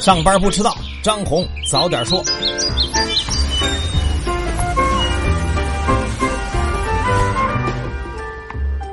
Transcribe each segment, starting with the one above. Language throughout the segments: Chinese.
上班不迟到，张红早点说。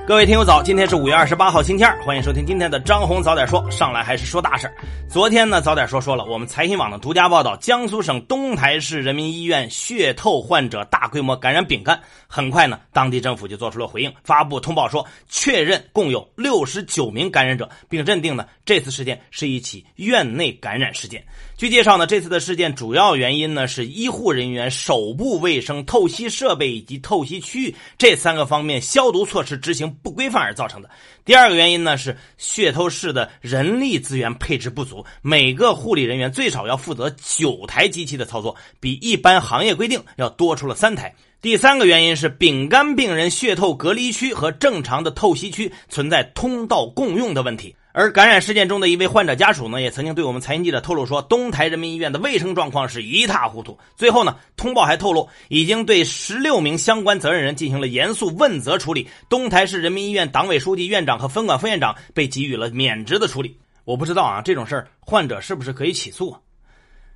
各位听友早，今天是五月二十八号星期二，欢迎收听今天的张红早点说。上来还是说大事昨天呢，早点说说了我们财新网的独家报道，江苏省东台市人民医院血透患者大规模感染丙肝。很快呢，当地政府就做出了回应，发布通报说，确认共有六十九名感染者，并认定呢这次事件是一起院内感染事件。据介绍呢，这次的事件主要原因呢是医护人员手部卫生、透析设备以及透析区域这三个方面消毒措施执行不规范而造成的。第二个原因呢是血透室的人力资源配置不足，每个护理人员最少要负责九台机器的操作，比一般行业规定要多出了三台。第三个原因是丙肝病人血透隔离区和正常的透析区存在通道共用的问题。而感染事件中的一位患者家属呢，也曾经对我们财经记者透露说，东台人民医院的卫生状况是一塌糊涂。最后呢，通报还透露，已经对十六名相关责任人进行了严肃问责处理。东台市人民医院党委书记、院长和分管副院长被给予了免职的处理。我不知道啊，这种事儿患者是不是可以起诉啊？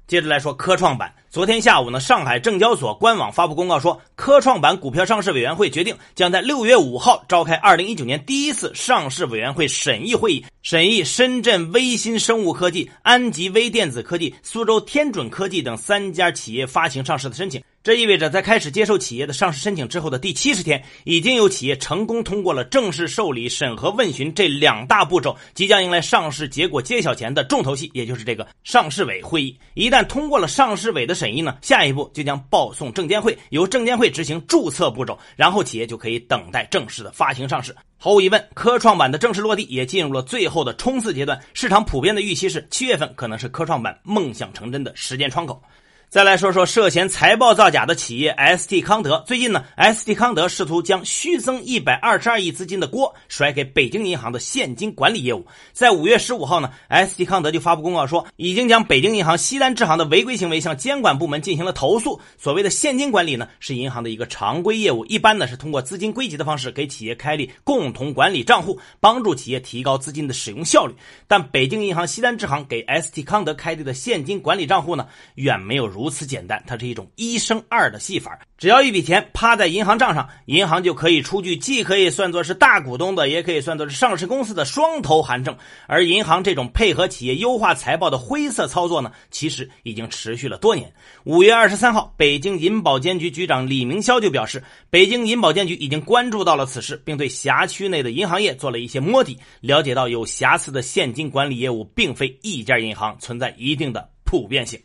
接着来说科创板。昨天下午呢，上海证交所官网发布公告说，科创板股票上市委员会决定将在六月五号召开二零一九年第一次上市委员会审议会议，审议深圳微芯生物科技、安吉微电子科技、苏州天准科技等三家企业发行上市的申请。这意味着，在开始接受企业的上市申请之后的第七十天，已经有企业成功通过了正式受理、审核、问询这两大步骤，即将迎来上市结果揭晓前的重头戏，也就是这个上市委会议。一旦通过了上市委的审议呢，下一步就将报送证监会，由证监会执行注册步骤，然后企业就可以等待正式的发行上市。毫无疑问，科创板的正式落地也进入了最后的冲刺阶段。市场普遍的预期是，七月份可能是科创板梦想成真的时间窗口。再来说说涉嫌财报造假的企业 ST 康德。最近呢，ST 康德试图将虚增一百二十二亿资金的锅甩给北京银行的现金管理业务。在五月十五号呢，ST 康德就发布公告说，已经将北京银行西单支行的违规行为向监管部门进行了投诉。所谓的现金管理呢，是银行的一个常规业务，一般呢是通过资金归集的方式给企业开立共同管理账户，帮助企业提高资金的使用效率。但北京银行西单支行给 ST 康德开立的现金管理账户呢，远没有如。如此简单，它是一种一生二的戏法。只要一笔钱趴在银行账上，银行就可以出具，既可以算作是大股东的，也可以算作是上市公司的双头函证。而银行这种配合企业优化财报的灰色操作呢，其实已经持续了多年。五月二十三号，北京银保监局局长李明霄就表示，北京银保监局已经关注到了此事，并对辖区内的银行业做了一些摸底，了解到有瑕疵的现金管理业务并非一家银行，存在一定的普遍性。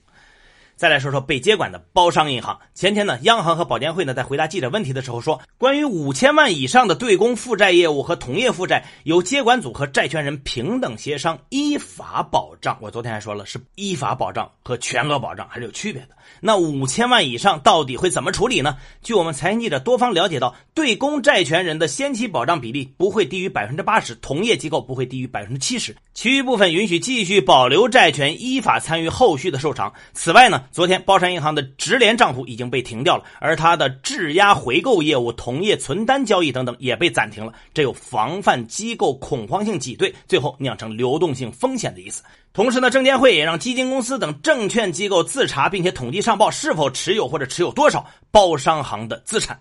再来说说被接管的包商银行。前天呢，央行和保监会呢在回答记者问题的时候说，关于五千万以上的对公负债业务和同业负债，由接管组和债权人平等协商，依法保障。我昨天还说了，是依法保障和全额保障还是有区别的。那五千万以上到底会怎么处理呢？据我们财经记者多方了解到，对公债权人的先期保障比例不会低于百分之八十，同业机构不会低于百分之七十，其余部分允许继续保留债权，依法参与后续的受偿。此外呢？昨天，包商银行的直联账户已经被停掉了，而它的质押回购业务、同业存单交易等等也被暂停了。这有防范机构恐慌性挤兑，最后酿成流动性风险的意思。同时呢，证监会也让基金公司等证券机构自查，并且统计上报是否持有或者持有多少包商行的资产。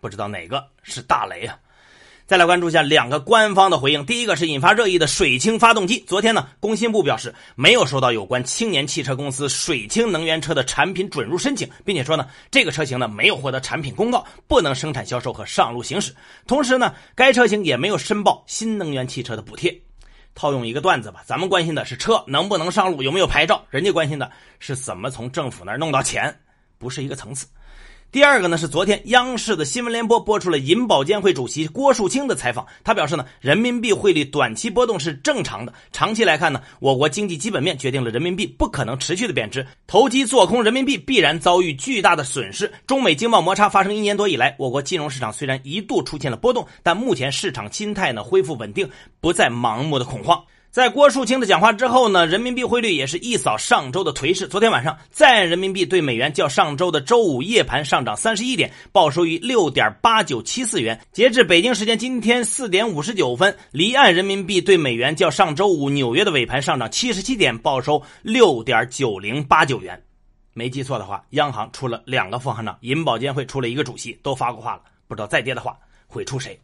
不知道哪个是大雷啊？再来关注一下两个官方的回应。第一个是引发热议的水氢发动机。昨天呢，工信部表示没有收到有关青年汽车公司水氢能源车的产品准入申请，并且说呢，这个车型呢没有获得产品公告，不能生产销售和上路行驶。同时呢，该车型也没有申报新能源汽车的补贴。套用一个段子吧，咱们关心的是车能不能上路，有没有牌照，人家关心的是怎么从政府那儿弄到钱，不是一个层次。第二个呢是昨天央视的新闻联播播出了银保监会主席郭树清的采访，他表示呢，人民币汇率短期波动是正常的，长期来看呢，我国经济基本面决定了人民币不可能持续的贬值，投机做空人民币必然遭遇巨大的损失。中美经贸摩擦发生一年多以来，我国金融市场虽然一度出现了波动，但目前市场心态呢恢复稳定，不再盲目的恐慌。在郭树清的讲话之后呢，人民币汇率也是一扫上周的颓势。昨天晚上，在岸人民币对美元较上周的周五夜盘上涨三十一点，报收于六点八九七四元。截至北京时间今天四点五十九分，离岸人民币对美元较上周五纽约的尾盘上涨七十七点，报收六点九零八九元。没记错的话，央行出了两个副行长，银保监会出了一个主席，都发过话了。不知道再跌的话会出谁。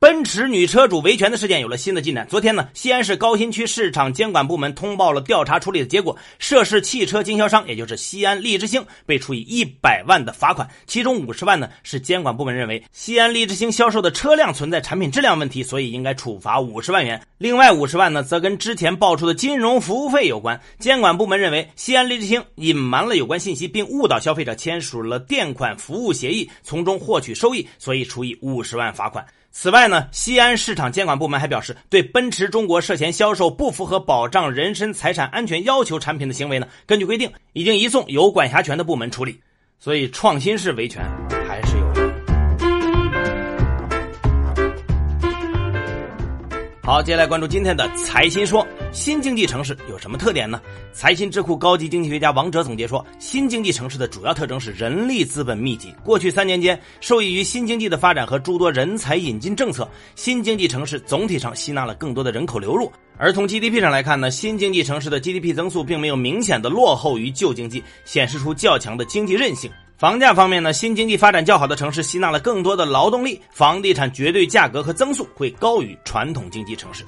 奔驰女车主维权的事件有了新的进展。昨天呢，西安市高新区市场监管部门通报了调查处理的结果，涉事汽车经销商，也就是西安利之星，被处以一百万的罚款，其中五十万呢是监管部门认为西安利之星销售的车辆存在产品质量问题，所以应该处罚五十万元。另外五十万呢，则跟之前爆出的金融服务费有关。监管部门认为西安利之星隐瞒了有关信息，并误导消费者签署了垫款服务协议，从中获取收益，所以处以五十万罚款。此外呢，西安市场监管部门还表示，对奔驰中国涉嫌销售不符合保障人身财产安全要求产品的行为呢，根据规定，已经移送有管辖权的部门处理。所以，创新式维权好，接下来关注今天的财新说。新经济城市有什么特点呢？财新智库高级经济学家王哲总结说，新经济城市的主要特征是人力资本密集。过去三年间，受益于新经济的发展和诸多人才引进政策，新经济城市总体上吸纳了更多的人口流入。而从 GDP 上来看呢，新经济城市的 GDP 增速并没有明显的落后于旧经济，显示出较强的经济韧性。房价方面呢，新经济发展较好的城市吸纳了更多的劳动力，房地产绝对价格和增速会高于传统经济城市。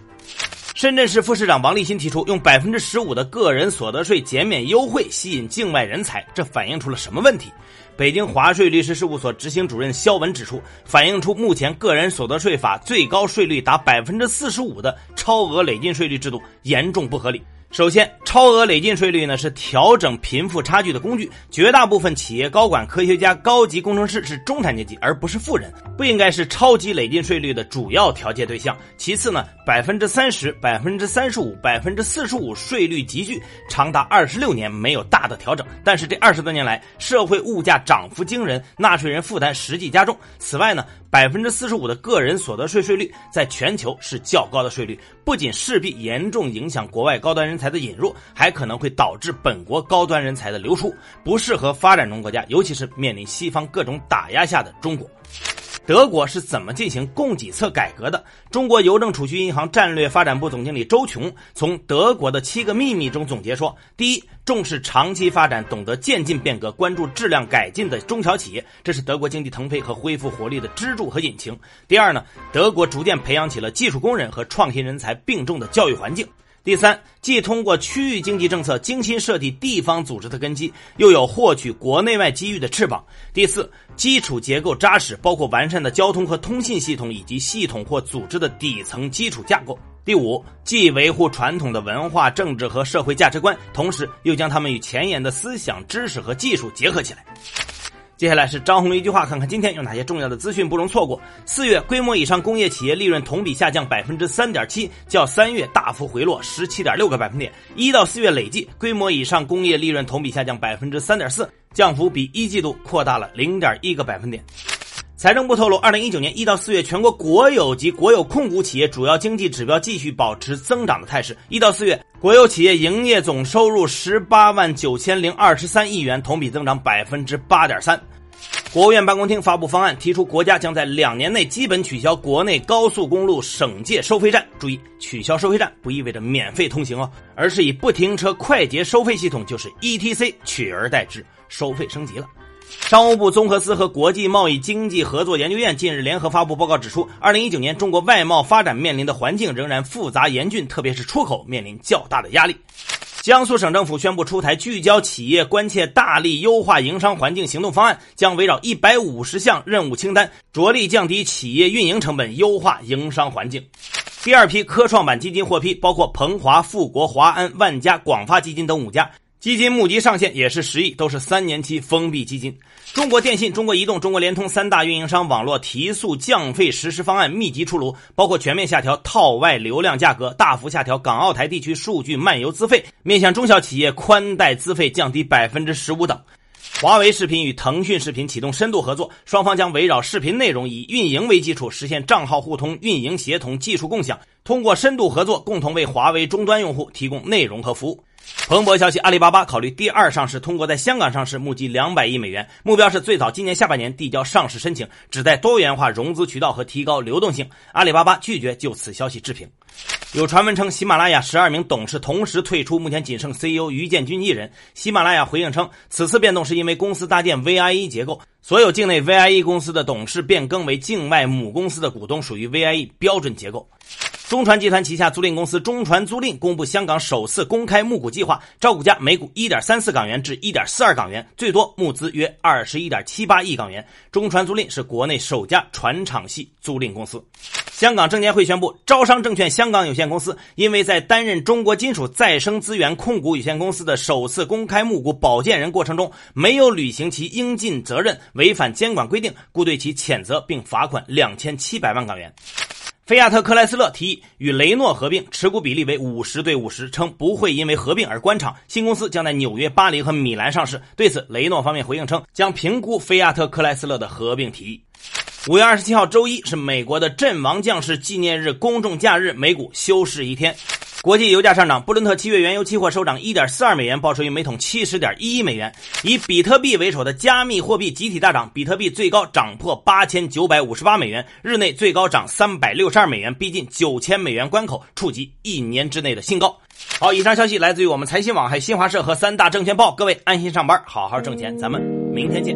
深圳市副市长王立新提出，用百分之十五的个人所得税减免优惠吸引境外人才，这反映出了什么问题？北京华税律师事务所执行主任肖文指出，反映出目前个人所得税法最高税率达百分之四十五的超额累进税率制度严重不合理。首先，超额累进税率呢是调整贫富差距的工具。绝大部分企业高管、科学家、高级工程师是中产阶级，而不是富人，不应该是超级累进税率的主要调节对象。其次呢，百分之三十、百分之三十五、百分之四十五税率集聚，长达二十六年没有大的调整。但是这二十多年来，社会物价涨幅惊人，纳税人负担实际加重。此外呢，百分之四十五的个人所得税税率在全球是较高的税率，不仅势必严重影响国外高端人。才的引入还可能会导致本国高端人才的流出，不适合发展中国家，尤其是面临西方各种打压下的中国。德国是怎么进行供给侧改革的？中国邮政储蓄银行战略发展部总经理周琼从德国的七个秘密中总结说：第一，重视长期发展，懂得渐进变革，关注质量改进的中小企业，这是德国经济腾飞和恢复活力的支柱和引擎。第二呢，德国逐渐培养起了技术工人和创新人才并重的教育环境。第三，既通过区域经济政策精心设计地方组织的根基，又有获取国内外机遇的翅膀。第四，基础结构扎实，包括完善的交通和通信系统以及系统或组织的底层基础架构。第五，既维护传统的文化、政治和社会价值观，同时又将它们与前沿的思想、知识和技术结合起来。接下来是张红一句话，看看今天有哪些重要的资讯不容错过。四月规模以上工业企业利润同比下降百分之三点七，较三月大幅回落十七点六个百分点。一到四月累计规模以上工业利润同比下降百分之三点四，降幅比一季度扩大了零点一个百分点。财政部透露，二零一九年一到四月，全国国有及国有控股企业主要经济指标继续保持增长的态势。一到四月，国有企业营业总收入十八万九千零二十三亿元，同比增长百分之八点三。国务院办公厅发布方案，提出国家将在两年内基本取消国内高速公路省界收费站。注意，取消收费站不意味着免费通行哦，而是以不停车快捷收费系统，就是 ETC 取而代之，收费升级了。商务部综合司和国际贸易经济合作研究院近日联合发布报告，指出，二零一九年中国外贸发展面临的环境仍然复杂严峻，特别是出口面临较大的压力。江苏省政府宣布出台聚焦企业关切、大力优化营商环境行动方案，将围绕一百五十项任务清单，着力降低企业运营成本，优化营商环境。第二批科创板基金获批，包括鹏华、富国、华安、万家、广发基金等五家。基金募集上限也是十亿，都是三年期封闭基金。中国电信、中国移动、中国联通三大运营商网络提速降费实施方案密集出炉，包括全面下调套外流量价格、大幅下调港澳台地区数据漫游资费、面向中小企业宽带资费降低百分之十五等。华为视频与腾讯视频启动深度合作，双方将围绕视频内容以运营为基础，实现账号互通、运营协同、技术共享。通过深度合作，共同为华为终端用户提供内容和服务。彭博消息，阿里巴巴考虑第二上市，通过在香港上市募集两百亿美元，目标是最早今年下半年递交上市申请，旨在多元化融资渠道和提高流动性。阿里巴巴拒绝就此消息置评。有传闻称，喜马拉雅十二名董事同时退出，目前仅剩 CEO 于建军一人。喜马拉雅回应称，此次变动是因为公司搭建 VIE 结构，所有境内 VIE 公司的董事变更为境外母公司的股东，属于 VIE 标准结构。中船集团旗下租赁公司中船租赁公布香港首次公开募股计划，招股价每股一点三四港元至一点四二港元，最多募资约二十一点七八亿港元。中船租赁是国内首家船厂系租赁公司。香港证监会宣布，招商证券香港有限公司因为在担任中国金属再生资源控股有限公司的首次公开募股保荐人过程中，没有履行其应尽责任，违反监管规定，故对其谴责并罚款两千七百万港元。菲亚特克莱斯勒提议与雷诺合并，持股比例为五十对五十，称不会因为合并而关厂。新公司将在纽约、巴黎和米兰上市。对此，雷诺方面回应称，将评估菲亚特克莱斯勒的合并提议。五月二十七号周一是美国的阵亡将士纪念日公众假日，美股休市一天。国际油价上涨，布伦特七月原油期货收涨一点四二美元，报收于每桶七十点一一美元。以比特币为首的加密货币集体大涨，比特币最高涨破八千九百五十八美元，日内最高涨三百六十二美元，逼近九千美元关口，触及一年之内的新高。好，以上消息来自于我们财新网、还有新华社和三大证券报。各位安心上班，好好挣钱，咱们明天见。